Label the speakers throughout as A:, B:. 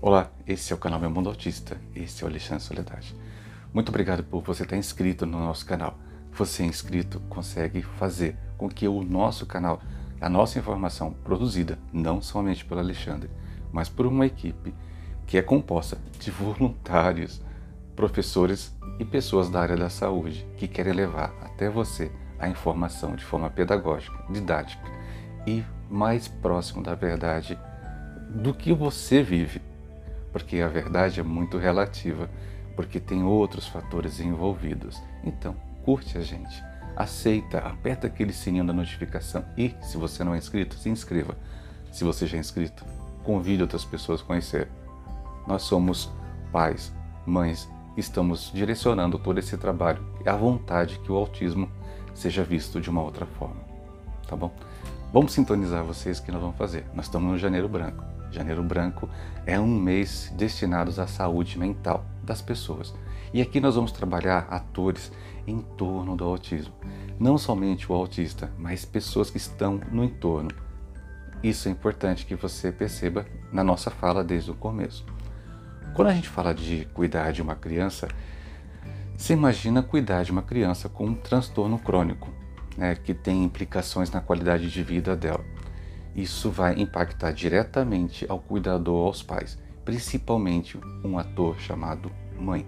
A: Olá, esse é o canal Meu Mundo Autista, esse é o Alexandre Soledade. Muito obrigado por você estar inscrito no nosso canal. Você inscrito consegue fazer com que o nosso canal, a nossa informação produzida não somente pelo Alexandre, mas por uma equipe que é composta de voluntários, professores e pessoas da área da saúde que querem levar até você a informação de forma pedagógica, didática e mais próximo da verdade do que você vive porque a verdade é muito relativa, porque tem outros fatores envolvidos. Então, curte a gente, aceita, aperta aquele sininho da notificação e, se você não é inscrito, se inscreva. Se você já é inscrito, convide outras pessoas a conhecer. Nós somos pais, mães, estamos direcionando todo esse trabalho a vontade que o autismo seja visto de uma outra forma. Tá bom? Vamos sintonizar vocês que nós vamos fazer. Nós estamos no Janeiro Branco. Janeiro Branco é um mês destinado à saúde mental das pessoas. E aqui nós vamos trabalhar atores em torno do autismo. Não somente o autista, mas pessoas que estão no entorno. Isso é importante que você perceba na nossa fala desde o começo. Quando a gente fala de cuidar de uma criança, você imagina cuidar de uma criança com um transtorno crônico, né, que tem implicações na qualidade de vida dela isso vai impactar diretamente ao cuidador, aos pais, principalmente um ator chamado mãe.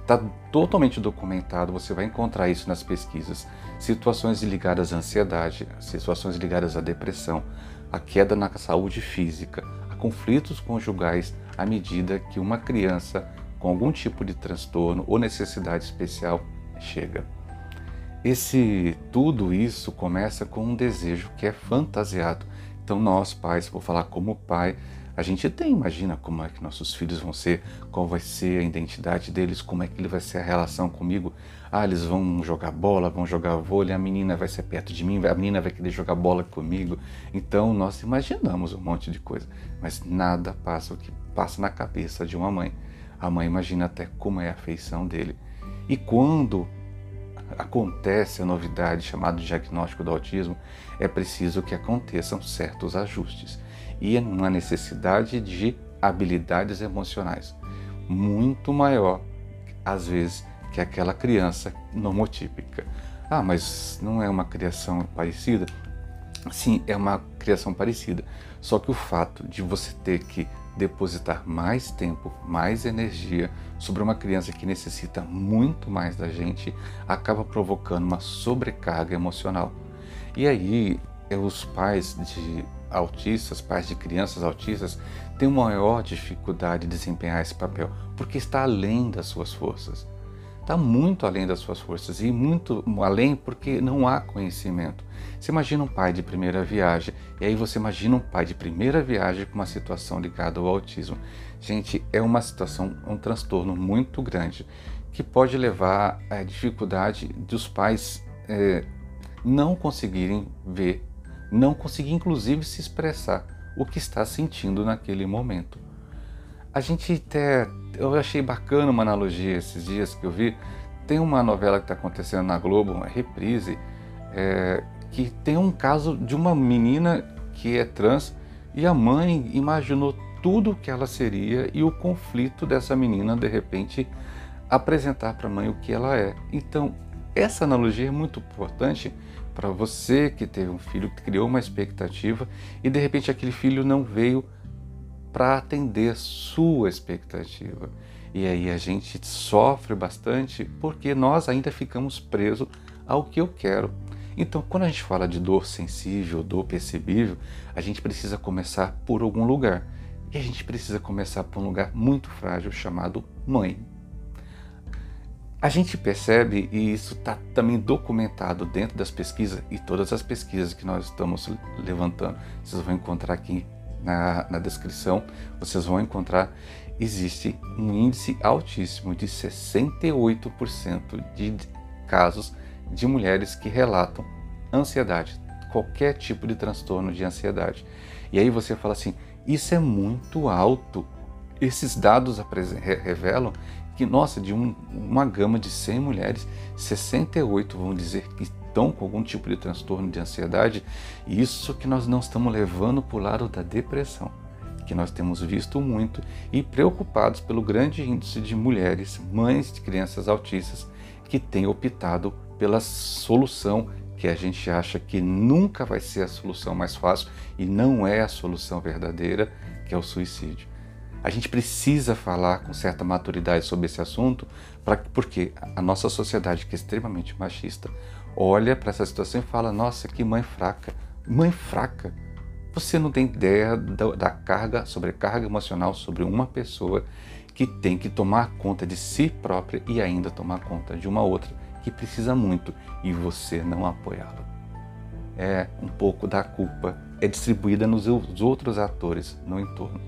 A: Está totalmente documentado, você vai encontrar isso nas pesquisas. Situações ligadas à ansiedade, situações ligadas à depressão, a queda na saúde física, a conflitos conjugais à medida que uma criança com algum tipo de transtorno ou necessidade especial chega. Esse tudo isso começa com um desejo que é fantasiado então nós, pais, vou falar como pai, a gente tem, imagina como é que nossos filhos vão ser, qual vai ser a identidade deles, como é que ele vai ser a relação comigo. Ah, eles vão jogar bola, vão jogar vôlei, a menina vai ser perto de mim, a menina vai querer jogar bola comigo. Então nós imaginamos um monte de coisa, mas nada passa o que passa na cabeça de uma mãe. A mãe imagina até como é a afeição dele. E quando acontece a novidade chamada diagnóstico do autismo, é preciso que aconteçam certos ajustes e uma necessidade de habilidades emocionais muito maior, às vezes, que aquela criança nomotípica. Ah, mas não é uma criação parecida? Sim, é uma criação parecida. Só que o fato de você ter que depositar mais tempo, mais energia sobre uma criança que necessita muito mais da gente, acaba provocando uma sobrecarga emocional. E aí, é, os pais de autistas, pais de crianças autistas, têm maior dificuldade de desempenhar esse papel, porque está além das suas forças. Está muito além das suas forças e muito além porque não há conhecimento. Você imagina um pai de primeira viagem e aí você imagina um pai de primeira viagem com uma situação ligada ao autismo. Gente, é uma situação, um transtorno muito grande que pode levar à dificuldade dos pais é, não conseguirem ver, não conseguir inclusive se expressar o que está sentindo naquele momento. A gente até, eu achei bacana uma analogia esses dias que eu vi. Tem uma novela que está acontecendo na Globo, uma reprise, é, que tem um caso de uma menina que é trans e a mãe imaginou tudo o que ela seria e o conflito dessa menina de repente apresentar para a mãe o que ela é. Então, essa analogia é muito importante para você que teve um filho que criou uma expectativa e de repente aquele filho não veio para atender sua expectativa. E aí a gente sofre bastante porque nós ainda ficamos presos ao que eu quero. Então, quando a gente fala de dor sensível, dor percebível, a gente precisa começar por algum lugar. E a gente precisa começar por um lugar muito frágil chamado mãe. A gente percebe, e isso está também documentado dentro das pesquisas, e todas as pesquisas que nós estamos levantando, vocês vão encontrar aqui na, na descrição, vocês vão encontrar, existe um índice altíssimo de 68% de casos de mulheres que relatam ansiedade, qualquer tipo de transtorno de ansiedade. E aí você fala assim: isso é muito alto. Esses dados revelam que, nossa, de um, uma gama de 100 mulheres, 68 vão dizer que com algum tipo de transtorno de ansiedade. Isso que nós não estamos levando para o lado da depressão, que nós temos visto muito e preocupados pelo grande índice de mulheres, mães de crianças autistas, que têm optado pela solução que a gente acha que nunca vai ser a solução mais fácil e não é a solução verdadeira, que é o suicídio. A gente precisa falar com certa maturidade sobre esse assunto, pra, porque a nossa sociedade, que é extremamente machista, olha para essa situação e fala: nossa, que mãe fraca. Mãe fraca. Você não tem ideia da, da carga, sobrecarga emocional sobre uma pessoa que tem que tomar conta de si própria e ainda tomar conta de uma outra que precisa muito e você não apoiá-la. É um pouco da culpa é distribuída nos outros atores no entorno.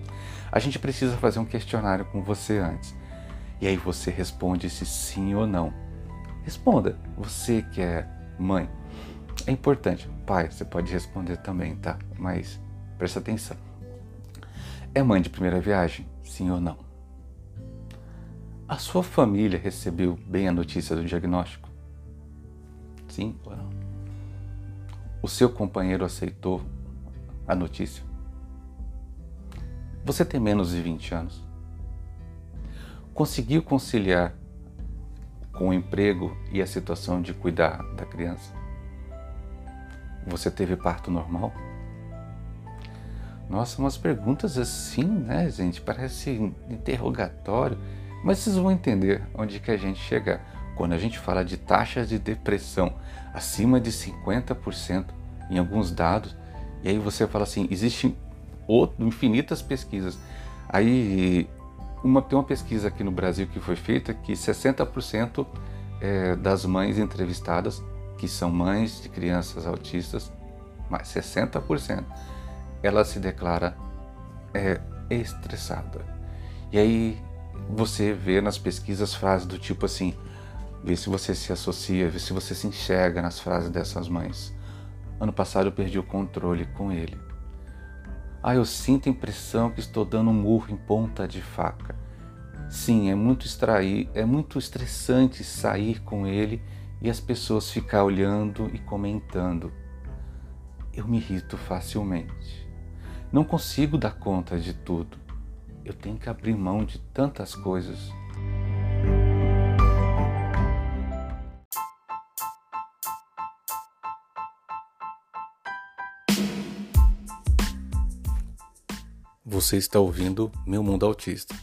A: A gente precisa fazer um questionário com você antes. E aí você responde se sim ou não. Responda. Você que é mãe. É importante. Pai, você pode responder também, tá? Mas presta atenção. É mãe de primeira viagem? Sim ou não? A sua família recebeu bem a notícia do diagnóstico? Sim ou não? O seu companheiro aceitou a notícia? Você tem menos de 20 anos? Conseguiu conciliar com o emprego e a situação de cuidar da criança? Você teve parto normal? Nossa, umas perguntas assim, né, gente? Parece interrogatório, mas vocês vão entender onde que a gente chegar. Quando a gente fala de taxas de depressão acima de 50% em alguns dados, e aí você fala assim, existem infinitas pesquisas. Aí uma, tem uma pesquisa aqui no Brasil que foi feita que 60% é, das mães entrevistadas, que são mães de crianças autistas, mas 60%, ela se declara é, estressada. E aí você vê nas pesquisas frases do tipo assim, vê se você se associa, vê se você se enxerga nas frases dessas mães. Ano passado eu perdi o controle com ele. Ah, eu sinto a impressão que estou dando um murro em ponta de faca. Sim, é muito extrair, é muito estressante sair com ele e as pessoas ficar olhando e comentando. Eu me irrito facilmente. Não consigo dar conta de tudo. Eu tenho que abrir mão de tantas coisas. Você está ouvindo Meu Mundo Autista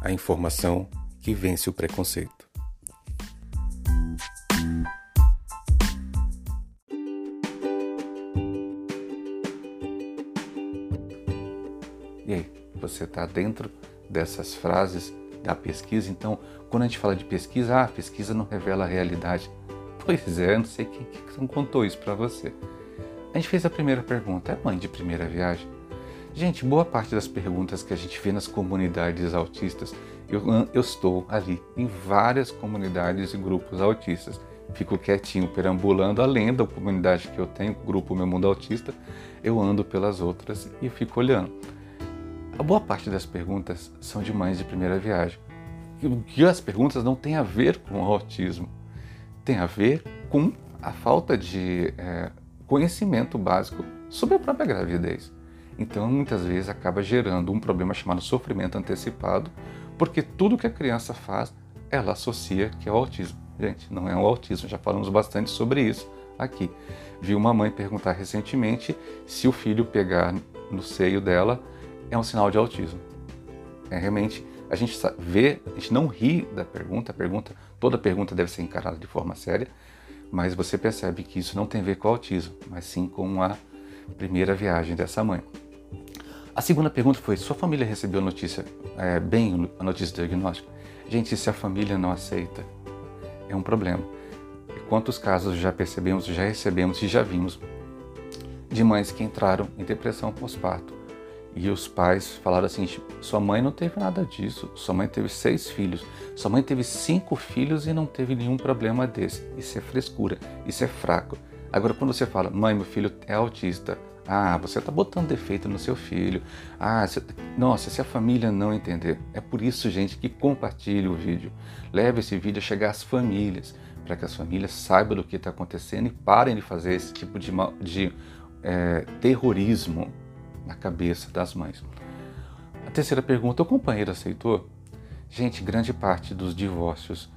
A: a informação que vence o preconceito. E aí, você está dentro dessas frases da pesquisa? Então, quando a gente fala de pesquisa, ah, a pesquisa não revela a realidade. Pois é, eu não sei quem, quem contou isso para você. A gente fez a primeira pergunta: é mãe de primeira viagem? Gente, boa parte das perguntas que a gente vê nas comunidades autistas, eu, eu estou ali em várias comunidades e grupos autistas. Fico quietinho, perambulando, além da comunidade que eu tenho, grupo Meu Mundo Autista, eu ando pelas outras e fico olhando. A boa parte das perguntas são de mães de primeira viagem. E as perguntas não têm a ver com o autismo, tem a ver com a falta de é, conhecimento básico sobre a própria gravidez. Então, muitas vezes acaba gerando um problema chamado sofrimento antecipado, porque tudo que a criança faz, ela associa que é o autismo. Gente, não é o autismo, já falamos bastante sobre isso aqui. Vi uma mãe perguntar recentemente se o filho pegar no seio dela é um sinal de autismo. É realmente a gente vê, a gente não ri da pergunta, a pergunta, toda pergunta deve ser encarada de forma séria, mas você percebe que isso não tem a ver com o autismo, mas sim com a primeira viagem dessa mãe. A segunda pergunta foi: sua família recebeu a notícia, é, bem a notícia do diagnóstico? Gente, se a família não aceita, é um problema. E quantos casos já percebemos, já recebemos e já vimos de mães que entraram em depressão pós-parto e os pais falaram assim: sua mãe não teve nada disso, sua mãe teve seis filhos, sua mãe teve cinco filhos e não teve nenhum problema desse. Isso é frescura, isso é fraco. Agora, quando você fala, mãe, meu filho é autista, ah, você está botando defeito no seu filho. Ah, você... nossa, se a família não entender. É por isso, gente, que compartilhe o vídeo. Leve esse vídeo a chegar às famílias, para que as famílias saibam do que está acontecendo e parem de fazer esse tipo de, de é, terrorismo na cabeça das mães. A terceira pergunta: o companheiro aceitou? Gente, grande parte dos divórcios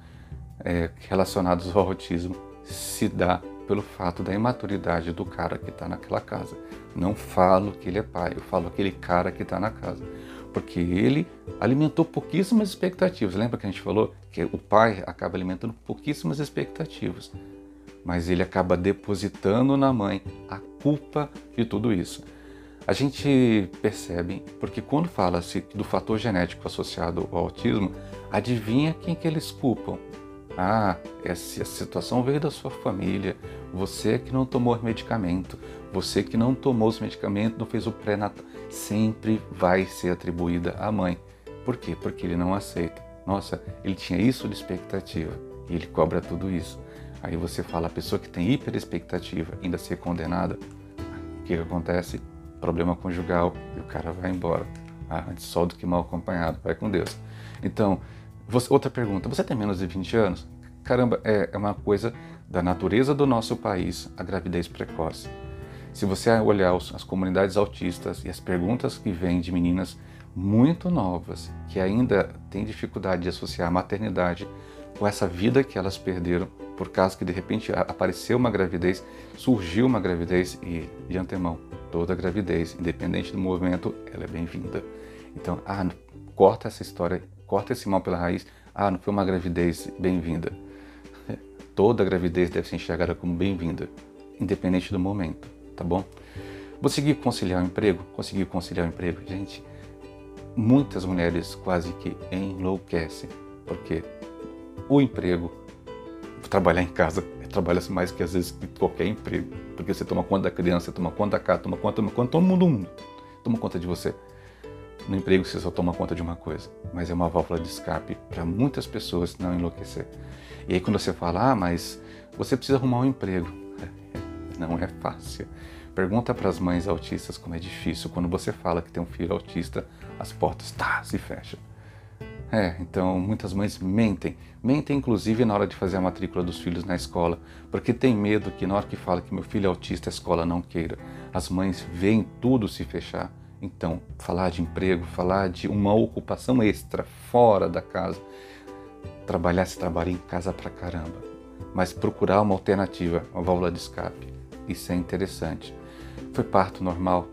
A: é, relacionados ao autismo se dá pelo fato da imaturidade do cara que está naquela casa. Não falo que ele é pai, eu falo aquele cara que está na casa. Porque ele alimentou pouquíssimas expectativas. Lembra que a gente falou que o pai acaba alimentando pouquíssimas expectativas, mas ele acaba depositando na mãe a culpa de tudo isso. A gente percebe, porque quando fala-se do fator genético associado ao autismo, adivinha quem que eles culpam? Ah, essa situação veio da sua família, você que não tomou medicamento, você que não tomou os medicamentos, não fez o pré-natal, sempre vai ser atribuída à mãe. Por quê? Porque ele não aceita. Nossa, ele tinha isso de expectativa e ele cobra tudo isso. Aí você fala, a pessoa que tem hiperexpectativa ainda ser condenada, o que acontece? Problema conjugal e o cara vai embora. Ah, antes só do que mal acompanhado, vai com Deus. Então, você, outra pergunta, você tem menos de 20 anos? Caramba, é, é uma coisa da natureza do nosso país a gravidez precoce. Se você olhar as comunidades autistas e as perguntas que vêm de meninas muito novas, que ainda têm dificuldade de associar a maternidade com essa vida que elas perderam, por causa que de repente apareceu uma gravidez, surgiu uma gravidez e de antemão, toda gravidez, independente do movimento, ela é bem-vinda. Então, ah, corta essa história, corta esse mal pela raiz. Ah, não foi uma gravidez bem-vinda. Toda gravidez deve ser enxergada como bem-vinda, independente do momento, tá bom? Conseguir conciliar o emprego? Conseguir conciliar o emprego? Gente, muitas mulheres quase que enlouquecem, porque o emprego, trabalhar em casa, trabalha mais que às vezes que qualquer emprego, porque você toma conta da criança, toma conta da casa, toma conta, toma conta, todo mundo toma conta de você. No emprego você só toma conta de uma coisa, mas é uma válvula de escape para muitas pessoas não enlouquecer. E aí quando você fala, ah, mas você precisa arrumar um emprego, não é fácil. Pergunta para as mães autistas como é difícil quando você fala que tem um filho autista, as portas tá, se fecham. É, então muitas mães mentem. Mentem inclusive na hora de fazer a matrícula dos filhos na escola, porque tem medo que na hora que fala que meu filho é autista, a escola não queira. As mães veem tudo se fechar. Então, falar de emprego, falar de uma ocupação extra fora da casa. Trabalhar se trabalha em casa pra caramba, mas procurar uma alternativa, uma válvula de escape. Isso é interessante. Foi parto normal?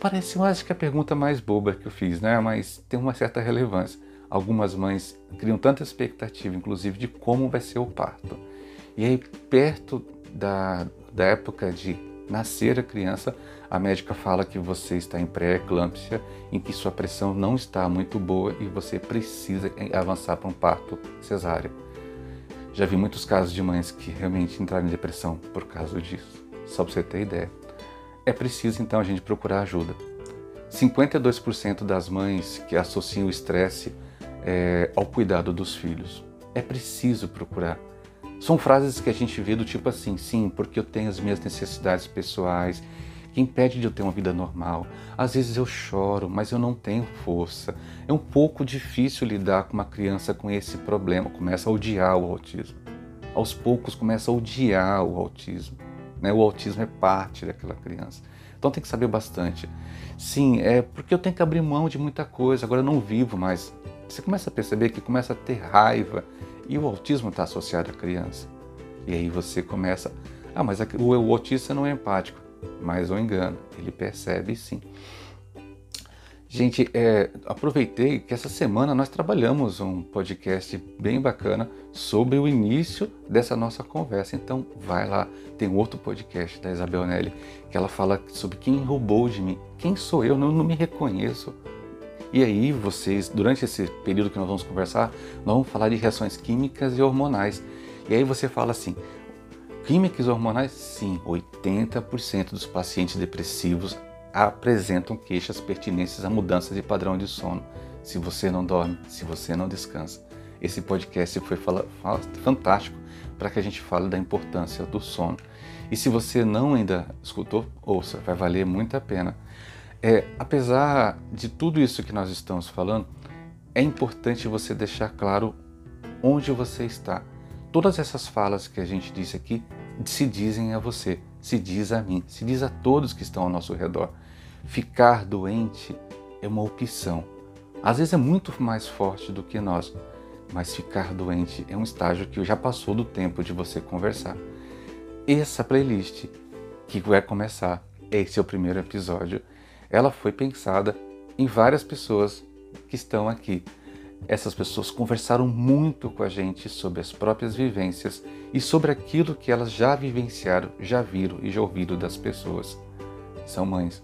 A: Parece, eu acho que a pergunta mais boba que eu fiz, né? Mas tem uma certa relevância algumas mães criam tanta expectativa, inclusive, de como vai ser o parto. E aí, perto da, da época de nascer a criança, a médica fala que você está em pré-eclâmpsia, em que sua pressão não está muito boa e você precisa avançar para um parto cesáreo. Já vi muitos casos de mães que realmente entraram em depressão por causa disso, só para você ter ideia. É preciso então a gente procurar ajuda. 52% das mães que associam o estresse é, ao cuidado dos filhos. É preciso procurar. São frases que a gente vê do tipo assim, sim, porque eu tenho as minhas necessidades pessoais, que impede de eu ter uma vida normal. Às vezes eu choro, mas eu não tenho força. É um pouco difícil lidar com uma criança com esse problema, começa a odiar o autismo. Aos poucos começa a odiar o autismo. Né? O autismo é parte daquela criança. Então tem que saber bastante. Sim, é porque eu tenho que abrir mão de muita coisa, agora eu não vivo mais você começa a perceber que começa a ter raiva e o autismo está associado à criança. E aí você começa, ah, mas o, autista não é empático, mas o engano, ele percebe sim. Gente, é, aproveitei que essa semana nós trabalhamos um podcast bem bacana sobre o início dessa nossa conversa. Então, vai lá, tem outro podcast da Isabel Nelly que ela fala sobre quem roubou de mim. Quem sou eu? Eu não, não me reconheço. E aí vocês, durante esse período que nós vamos conversar, nós vamos falar de reações químicas e hormonais. E aí você fala assim, químicas e hormonais? Sim, 80% dos pacientes depressivos apresentam queixas pertinentes a mudanças de padrão de sono. Se você não dorme, se você não descansa. Esse podcast foi fantástico para que a gente fale da importância do sono. E se você não ainda escutou, ouça, vai valer muito a pena. É, apesar de tudo isso que nós estamos falando, é importante você deixar claro onde você está. Todas essas falas que a gente disse aqui se dizem a você, se diz a mim, se diz a todos que estão ao nosso redor. Ficar doente é uma opção. Às vezes é muito mais forte do que nós, mas ficar doente é um estágio que já passou do tempo de você conversar. Essa playlist que vai começar, esse é o primeiro episódio, ela foi pensada em várias pessoas que estão aqui. Essas pessoas conversaram muito com a gente sobre as próprias vivências e sobre aquilo que elas já vivenciaram, já viram e já ouviram das pessoas. São mães.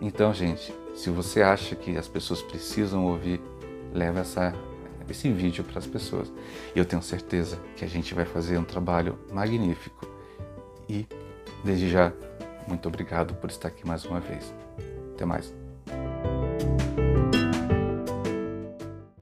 A: Então, gente, se você acha que as pessoas precisam ouvir, leva essa, esse vídeo para as pessoas. E eu tenho certeza que a gente vai fazer um trabalho magnífico. E, desde já, muito obrigado por estar aqui mais uma vez. Até mais.